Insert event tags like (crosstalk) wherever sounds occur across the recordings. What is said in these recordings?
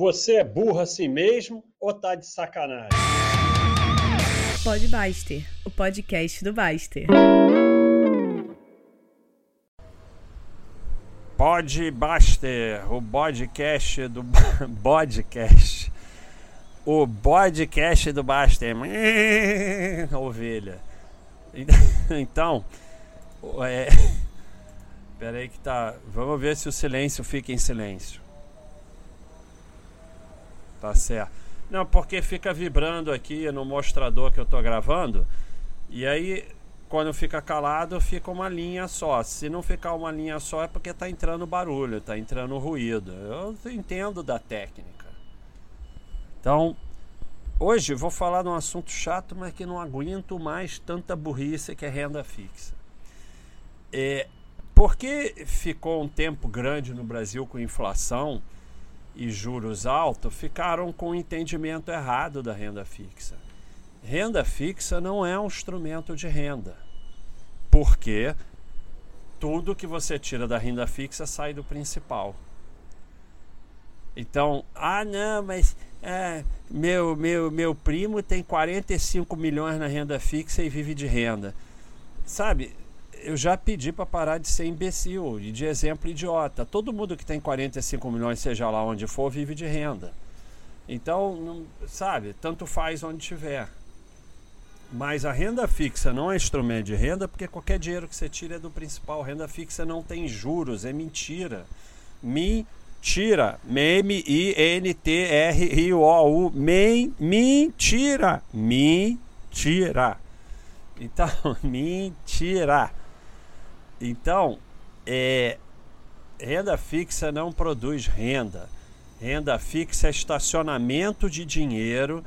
Você é burro assim mesmo ou tá de sacanagem? Pode Baster, o podcast do Baster. Pod Baster, o podcast do (laughs) podcast. O podcast do Baster. (laughs) Ovelha. (laughs) Então, é... Pera aí que tá. Vamos ver se o silêncio fica em silêncio. Tá certo. Não, porque fica vibrando aqui no mostrador que eu tô gravando. E aí, quando fica calado, fica uma linha só. Se não ficar uma linha só, é porque tá entrando barulho, tá entrando ruído. Eu entendo da técnica. Então, hoje vou falar de um assunto chato, mas que não aguento mais tanta burrice que é renda fixa. É, porque ficou um tempo grande no Brasil com inflação e juros altos, ficaram com o entendimento errado da renda fixa. Renda fixa não é um instrumento de renda, porque tudo que você tira da renda fixa sai do principal. Então, ah não, mas é, meu, meu, meu primo tem 45 milhões na renda fixa e vive de renda. Sabe, eu já pedi para parar de ser imbecil e de exemplo idiota. Todo mundo que tem 45 milhões, seja lá onde for, vive de renda. Então, não, sabe, tanto faz onde tiver. Mas a renda fixa não é instrumento de renda porque qualquer dinheiro que você tira é do principal. Renda fixa não tem juros, é mentira. Mentira. M-I-N-T-R-I-O-U. Mentira. Mentira. Então, (laughs) mentira. Então, é, renda fixa não produz renda. Renda fixa é estacionamento de dinheiro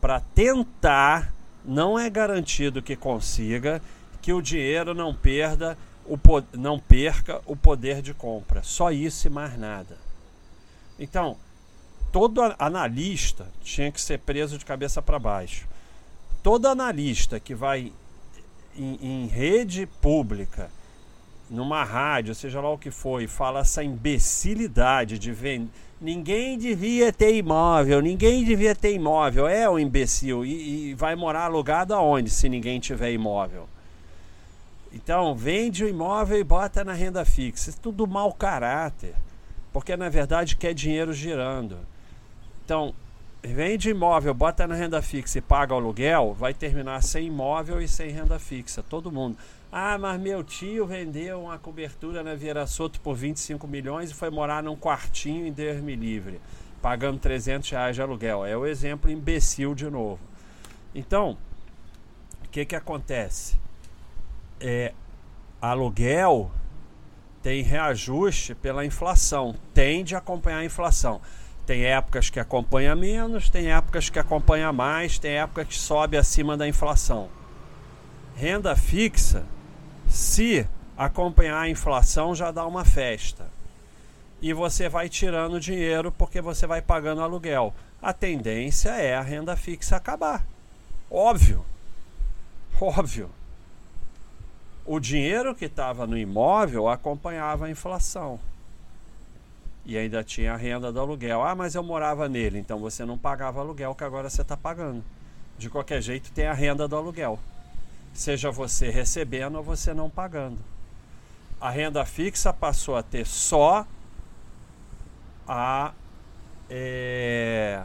para tentar, não é garantido que consiga, que o dinheiro não perda o, não perca o poder de compra. Só isso e mais nada. Então, todo analista tinha que ser preso de cabeça para baixo. Todo analista que vai em, em rede pública numa rádio, seja lá o que for, e fala essa imbecilidade de vender. Ninguém devia ter imóvel, ninguém devia ter imóvel. É um imbecil. E, e, vai morar alugado aonde se ninguém tiver imóvel? Então, vende o imóvel e bota na renda fixa. Isso é tudo mau caráter. Porque na verdade quer dinheiro girando. Então, vende imóvel, bota na renda fixa e paga aluguel, vai terminar sem imóvel e sem renda fixa. Todo mundo. Ah, mas meu tio vendeu uma cobertura na Vieira Soto por 25 milhões e foi morar num quartinho em Deus me livre, pagando 300 reais de aluguel. É o exemplo imbecil de novo. Então, o que, que acontece? É, aluguel tem reajuste pela inflação, tende a acompanhar a inflação. Tem épocas que acompanha menos, tem épocas que acompanha mais, tem épocas que sobe acima da inflação. Renda fixa se acompanhar a inflação, já dá uma festa. E você vai tirando dinheiro porque você vai pagando aluguel. A tendência é a renda fixa acabar. Óbvio. Óbvio. O dinheiro que estava no imóvel acompanhava a inflação. E ainda tinha a renda do aluguel. Ah, mas eu morava nele, então você não pagava aluguel que agora você está pagando. De qualquer jeito, tem a renda do aluguel seja você recebendo ou você não pagando. A renda fixa passou a ter só a, é,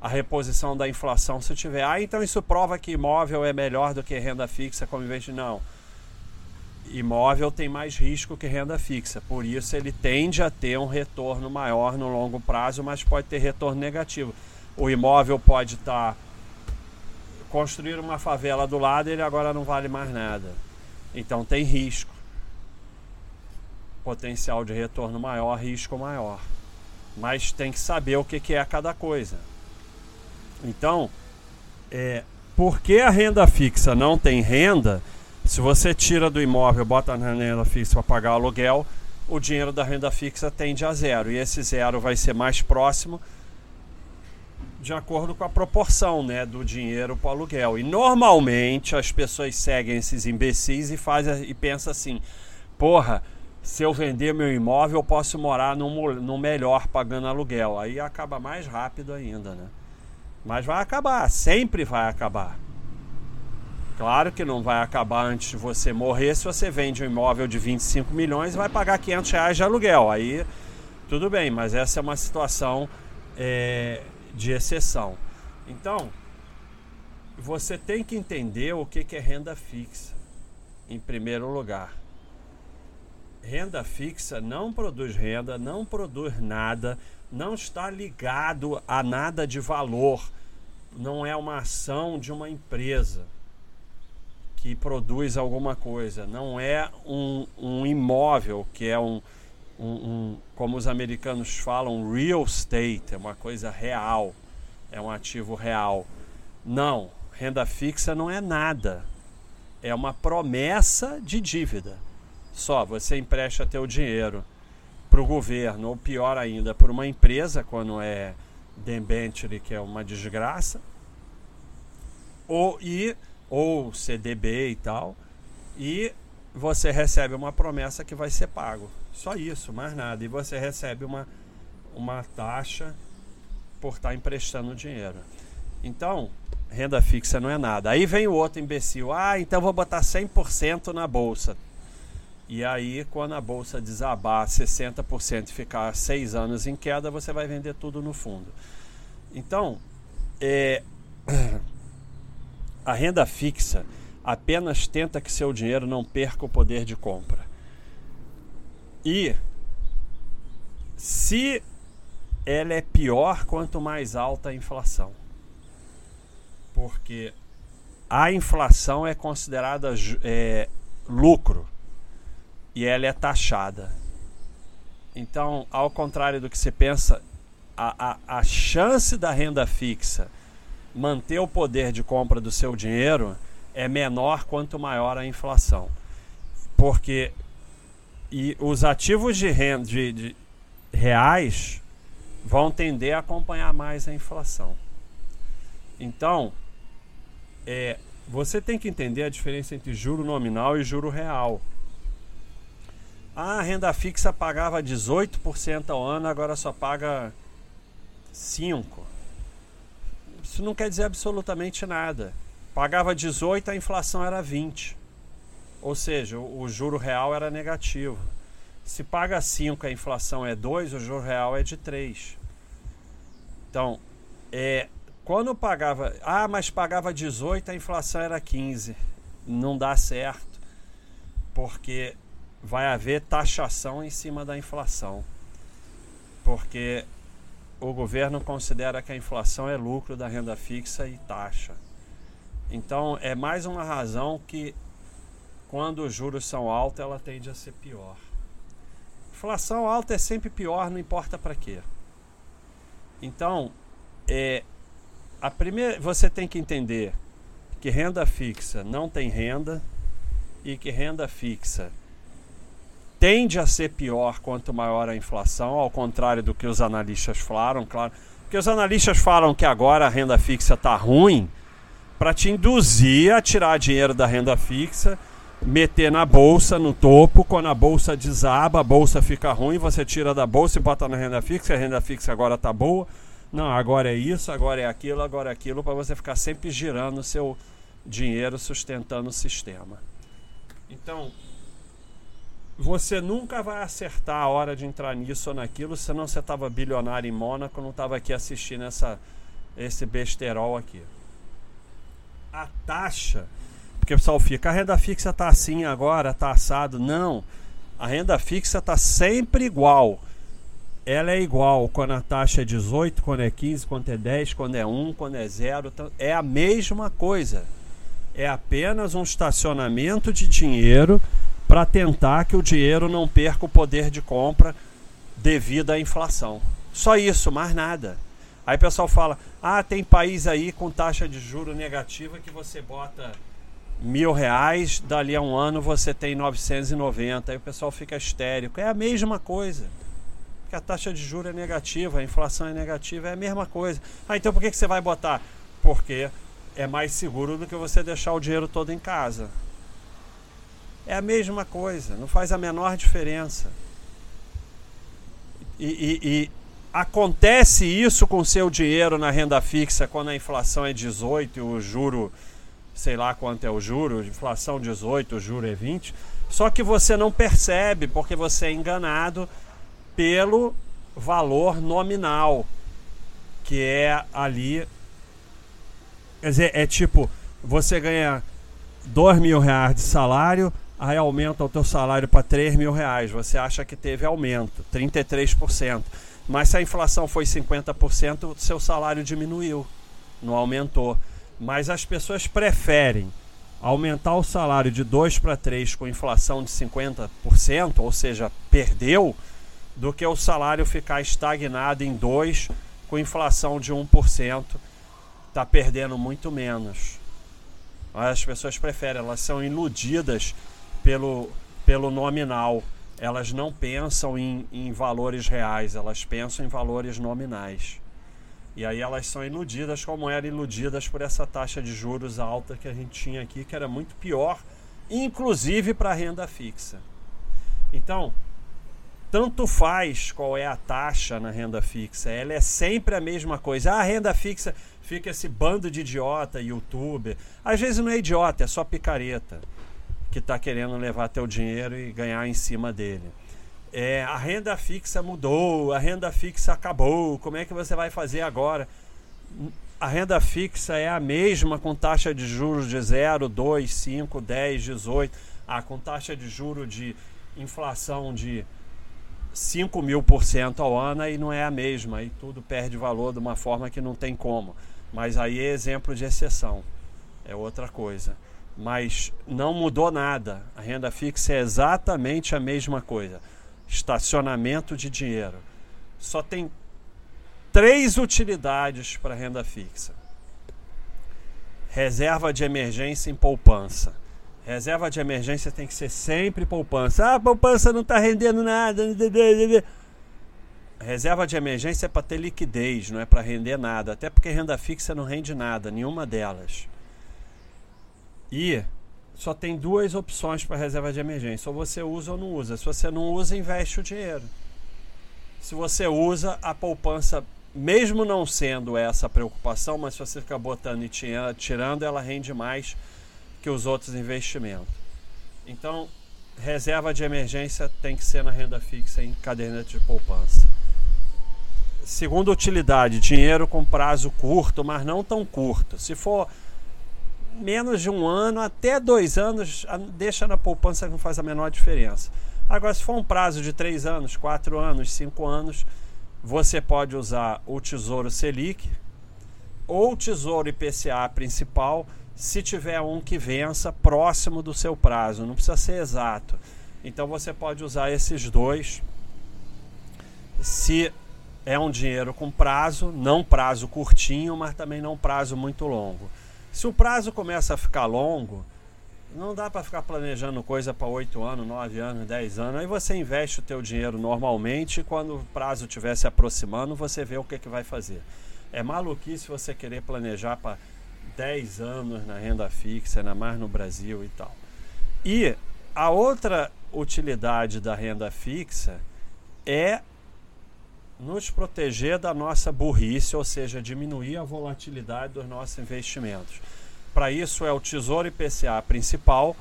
a reposição da inflação se tiver. Ah, então isso prova que imóvel é melhor do que renda fixa como investimento. Não. Imóvel tem mais risco que renda fixa, por isso ele tende a ter um retorno maior no longo prazo, mas pode ter retorno negativo. O imóvel pode estar tá construir uma favela do lado ele agora não vale mais nada. Então tem risco. Potencial de retorno maior, risco maior. Mas tem que saber o que, que é cada coisa. Então, é, porque a renda fixa não tem renda, se você tira do imóvel, bota na renda fixa para pagar aluguel, o dinheiro da renda fixa tende a zero. E esse zero vai ser mais próximo de acordo com a proporção né, do dinheiro para o aluguel. E normalmente as pessoas seguem esses imbecis e fazem e pensam assim: porra, se eu vender meu imóvel, eu posso morar num melhor pagando aluguel. Aí acaba mais rápido ainda, né? Mas vai acabar, sempre vai acabar. Claro que não vai acabar antes de você morrer se você vende um imóvel de 25 milhões vai pagar 500 reais de aluguel. Aí tudo bem, mas essa é uma situação é, de exceção. Então, você tem que entender o que é renda fixa, em primeiro lugar renda fixa não produz renda, não produz nada, não está ligado a nada de valor. Não é uma ação de uma empresa que produz alguma coisa. Não é um, um imóvel que é um, um, um, como os americanos falam, real estate, é uma coisa real, é um ativo real. Não, renda fixa não é nada. É uma promessa de dívida. Só você empresta teu dinheiro para o governo, ou pior ainda, por uma empresa, quando é debenture, que é uma desgraça, ou, e, ou CDB e tal, e você recebe uma promessa que vai ser pago. Só isso, mais nada. E você recebe uma, uma taxa por estar tá emprestando dinheiro. Então, renda fixa não é nada. Aí vem o outro imbecil. Ah, então vou botar 100% na bolsa. E aí, quando a bolsa desabar 60% e ficar seis anos em queda, você vai vender tudo no fundo. Então, é, (clears throat) a renda fixa apenas tenta que seu dinheiro não perca o poder de compra. E se ela é pior quanto mais alta a inflação. Porque a inflação é considerada é, lucro e ela é taxada. Então, ao contrário do que você pensa, a, a, a chance da renda fixa manter o poder de compra do seu dinheiro é menor quanto maior a inflação. Porque e os ativos de renda de, de reais vão tender a acompanhar mais a inflação. Então, é, você tem que entender a diferença entre juro nominal e juro real. A renda fixa pagava 18% ao ano, agora só paga 5%. Isso não quer dizer absolutamente nada. Pagava 18, a inflação era 20. Ou seja, o, juro real era negativo. Se paga 5, a inflação é 2, o juro real é de 3. Então, é, quando pagava, ah, mas pagava 18, a inflação era 15. Não dá certo. Porque vai haver taxação em cima da inflação. Porque o governo considera que a inflação é lucro da renda fixa e taxa. Então é mais uma razão que quando os juros são altos ela tende a ser pior. Inflação alta é sempre pior, não importa para quê. Então, é, a primeira, você tem que entender que renda fixa não tem renda e que renda fixa tende a ser pior quanto maior a inflação, ao contrário do que os analistas falaram, claro. Porque os analistas falam que agora a renda fixa está ruim para te induzir a tirar dinheiro da renda fixa, meter na bolsa no topo, quando a bolsa desaba, a bolsa fica ruim, você tira da bolsa e bota na renda fixa, a renda fixa agora está boa. Não, agora é isso, agora é aquilo, agora é aquilo, para você ficar sempre girando o seu dinheiro, sustentando o sistema. Então, você nunca vai acertar a hora de entrar nisso ou naquilo, senão você estava bilionário em Mônaco, não estava aqui assistindo essa, esse besterol aqui. A taxa, porque o pessoal fica, a renda fixa está assim agora, está assado. Não, a renda fixa está sempre igual. Ela é igual quando a taxa é 18, quando é 15, quando é 10, quando é 1, quando é 0. É a mesma coisa. É apenas um estacionamento de dinheiro para tentar que o dinheiro não perca o poder de compra devido à inflação. Só isso, mais nada. Aí o pessoal fala: ah, tem país aí com taxa de juro negativa que você bota mil reais, dali a um ano você tem 990. Aí o pessoal fica histérico. É a mesma coisa. Porque a taxa de juro é negativa, a inflação é negativa, é a mesma coisa. Ah, então por que, que você vai botar? Porque é mais seguro do que você deixar o dinheiro todo em casa. É a mesma coisa, não faz a menor diferença. E, e, e acontece isso com seu dinheiro na renda fixa quando a inflação é 18 e o juro, sei lá quanto é o juro, inflação 18, o juro é 20. Só que você não percebe porque você é enganado pelo valor nominal, que é ali. Quer dizer, é tipo, você ganha 2 mil reais de salário, aí aumenta o teu salário para 3 mil reais. Você acha que teve aumento, 33%. Mas se a inflação foi 50%, o seu salário diminuiu, não aumentou. Mas as pessoas preferem aumentar o salário de 2 para 3 com inflação de 50%, ou seja, perdeu, do que o salário ficar estagnado em 2 com inflação de 1%, está perdendo muito menos. As pessoas preferem, elas são iludidas pelo, pelo nominal. Elas não pensam em, em valores reais, elas pensam em valores nominais. E aí elas são iludidas como eram iludidas por essa taxa de juros alta que a gente tinha aqui, que era muito pior, inclusive para a renda fixa. Então, tanto faz qual é a taxa na renda fixa, ela é sempre a mesma coisa. Ah, a renda fixa fica esse bando de idiota, youtuber. Às vezes não é idiota, é só picareta que está querendo levar teu dinheiro e ganhar em cima dele é, a renda fixa mudou, a renda fixa acabou, como é que você vai fazer agora? A renda fixa é a mesma com taxa de juros de 0, 2, 5, 10, 18, ah, com taxa de juros de inflação de 5 mil por cento ao ano aí não é a mesma, aí tudo perde valor de uma forma que não tem como. Mas aí é exemplo de exceção, é outra coisa. Mas não mudou nada, a renda fixa é exatamente a mesma coisa estacionamento de dinheiro. Só tem três utilidades para renda fixa: reserva de emergência em poupança. Reserva de emergência tem que ser sempre poupança. Ah, poupança não está rendendo nada. Reserva de emergência é para ter liquidez, não é para render nada. Até porque renda fixa não rende nada, nenhuma delas. E só tem duas opções para reserva de emergência: ou você usa ou não usa. Se você não usa, investe o dinheiro. Se você usa, a poupança, mesmo não sendo essa preocupação, mas se você ficar botando e tirando, ela rende mais que os outros investimentos. Então, reserva de emergência tem que ser na renda fixa em caderneta de poupança. Segunda utilidade, dinheiro com prazo curto, mas não tão curto. Se for menos de um ano até dois anos, deixa na poupança que não faz a menor diferença. Agora, se for um prazo de três anos, quatro anos, cinco anos, você pode usar o Tesouro Selic ou o Tesouro IPCA principal, se tiver um que vença próximo do seu prazo, não precisa ser exato. Então você pode usar esses dois. Se é um dinheiro com prazo, não prazo curtinho, mas também não prazo muito longo. Se o prazo começa a ficar longo, não dá para ficar planejando coisa para 8 anos, 9 anos, 10 anos. Aí você investe o teu dinheiro normalmente e quando o prazo estiver se aproximando, você vê o que, que vai fazer. É maluquice você querer planejar para 10 anos na renda fixa, ainda mais no Brasil e tal. E a outra utilidade da renda fixa é nos proteger da nossa burrice, ou seja, diminuir a volatilidade dos nossos investimentos. Para isso é o Tesouro IPCA principal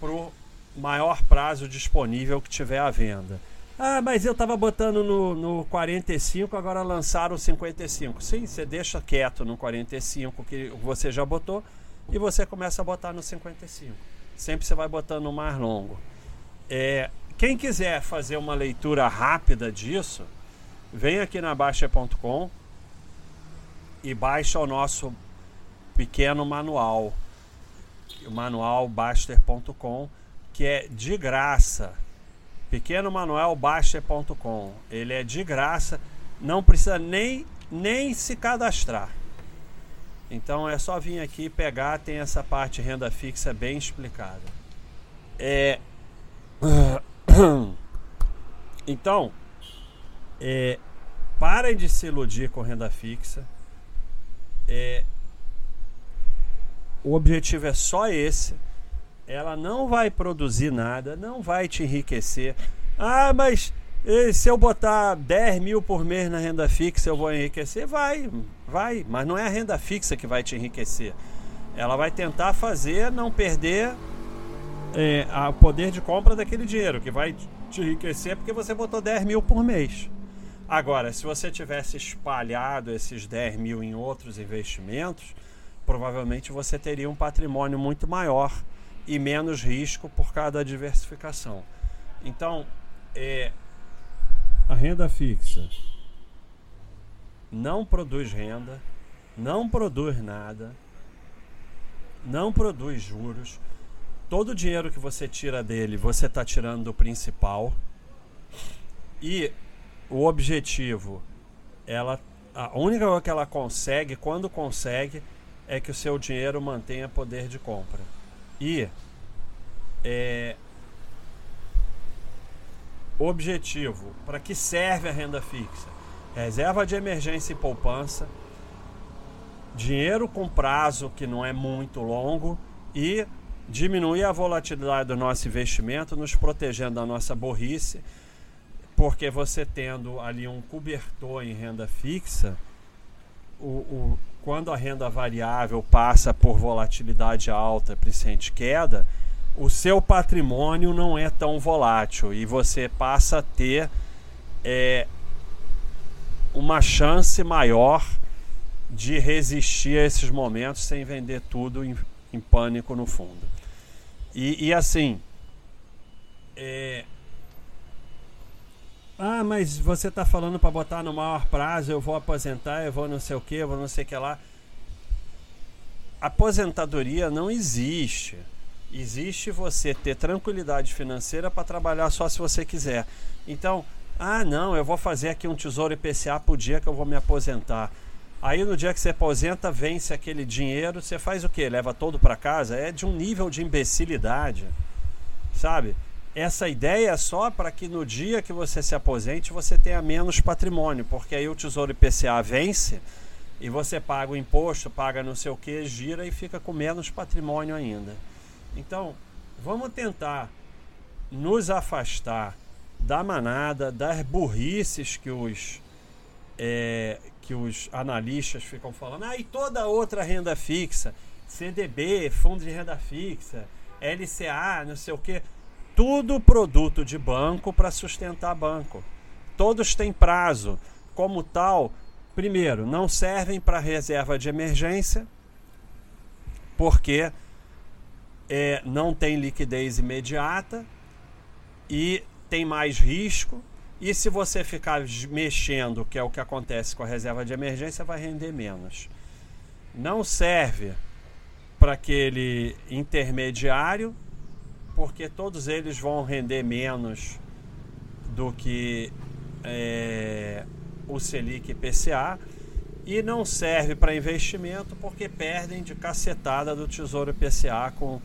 para o maior prazo disponível que tiver à venda. Ah, mas eu estava botando no, no 45, agora lançaram o 55. Sim, você deixa quieto no 45 que você já botou e você começa a botar no 55. Sempre você vai botando no mais longo. É, quem quiser fazer uma leitura rápida disso, vem aqui na Baixa.com e baixa o nosso pequeno manual, o manual Baster.com, que é de graça. Pequeno manual Baster.com. Ele é de graça, não precisa nem, nem se cadastrar. Então é só vir aqui pegar, tem essa parte renda fixa bem explicada. É... (coughs) Então, é, parem de se iludir com renda fixa. É, o objetivo é só esse. ela não vai produzir nada, não vai te enriquecer. Ah, mas se eu botar 10 mil por mês na renda fixa, eu vou enriquecer? Vai, vai, mas não é a renda fixa que vai te enriquecer. Ela vai tentar fazer não perder é, o poder de compra daquele dinheiro, que vai te enriquecer porque você botou 10 mil por mês. Agora, se você tivesse espalhado esses 10 mil em outros investimentos, provavelmente você teria um patrimônio muito maior e menos risco por causa da diversificação. Então, é, a renda fixa não produz renda, não produz nada, não produz juros. Todo o dinheiro que você tira dele, você está tirando do principal. E o objetivo, ela, a única coisa que ela consegue, quando consegue, é que o seu dinheiro mantenha poder de compra. E é, Objetivo: para que serve a renda fixa? Reserva de emergência e poupança, dinheiro com prazo que não é muito longo e diminuir a volatilidade do nosso investimento, nos protegendo da nossa burrice, porque você tendo ali um cobertor em renda fixa, o, o, quando a renda variável passa por volatilidade alta, principalmente queda, o seu patrimônio não é tão volátil e você passa a ter é, uma chance maior de resistir a esses momentos sem vender tudo em, em pânico no fundo. E, e assim, é, ah, mas você está falando para botar no maior prazo, eu vou aposentar, eu vou não sei o que, eu vou não sei o que lá. Aposentadoria não existe. Existe você ter tranquilidade financeira para trabalhar só se você quiser. Então, ah, não, eu vou fazer aqui um tesouro IPCA por dia que eu vou me aposentar. Aí no dia que você aposenta, vence aquele dinheiro, você faz o quê? Leva todo para casa? É de um nível de imbecilidade. Sabe? Essa ideia é só para que no dia que você se aposente você tenha menos patrimônio, porque aí o Tesouro IPCA vence e você paga o imposto, paga não sei o que, gira e fica com menos patrimônio ainda. Então, vamos tentar nos afastar da manada, das burrices que os, é, que os analistas ficam falando. Ah, e toda outra renda fixa, CDB, fundo de renda fixa, LCA, não sei o que, tudo produto de banco para sustentar banco. Todos têm prazo. Como tal, primeiro, não servem para reserva de emergência, porque é, não tem liquidez imediata e tem mais risco. E se você ficar mexendo, que é o que acontece com a reserva de emergência, vai render menos. Não serve para aquele intermediário, porque todos eles vão render menos do que é, o Selic IPCA e não serve para investimento porque perdem de cacetada do Tesouro IPCA com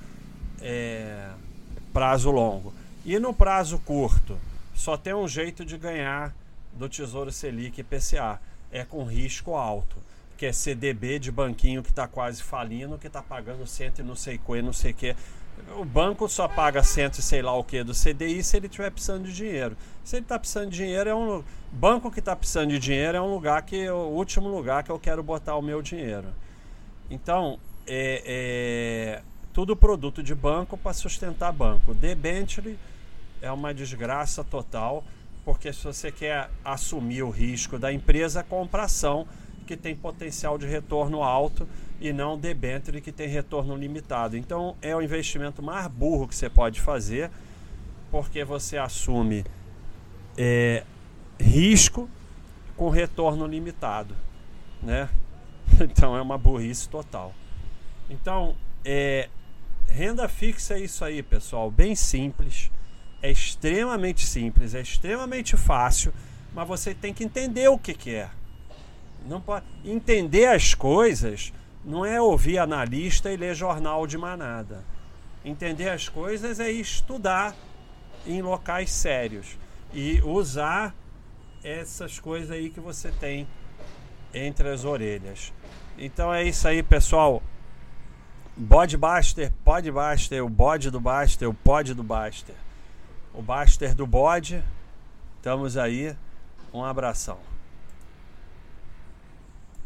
é, prazo longo. E no prazo curto, só tem um jeito de ganhar do Tesouro Selic PCA, é com risco alto, que é CDB de banquinho que está quase falindo, que está pagando cento e não sei que, não sei que. O banco só paga cento e sei lá o que do CDI se ele estiver precisando de dinheiro. Se ele está precisando de dinheiro, é um banco que está precisando de dinheiro é um lugar que o último lugar que eu quero botar o meu dinheiro. Então, é, é tudo produto de banco para sustentar banco. Debenture é uma desgraça total, porque se você quer assumir o risco da empresa, compra ação que tem potencial de retorno alto e não debenture que tem retorno limitado. Então é o investimento mais burro que você pode fazer, porque você assume é, risco com retorno limitado, né? (laughs) Então é uma burrice total. Então é, Renda fixa é isso aí, pessoal, bem simples. É extremamente simples, é extremamente fácil, mas você tem que entender o que, que é. Não pode entender as coisas não é ouvir analista e ler jornal de manada. Entender as coisas é estudar em locais sérios e usar essas coisas aí que você tem entre as orelhas. Então é isso aí, pessoal. Bode Baster, Pod Baster, o bode do Baster, o pod do Baster. O Baster do bode. Estamos aí. Um abração.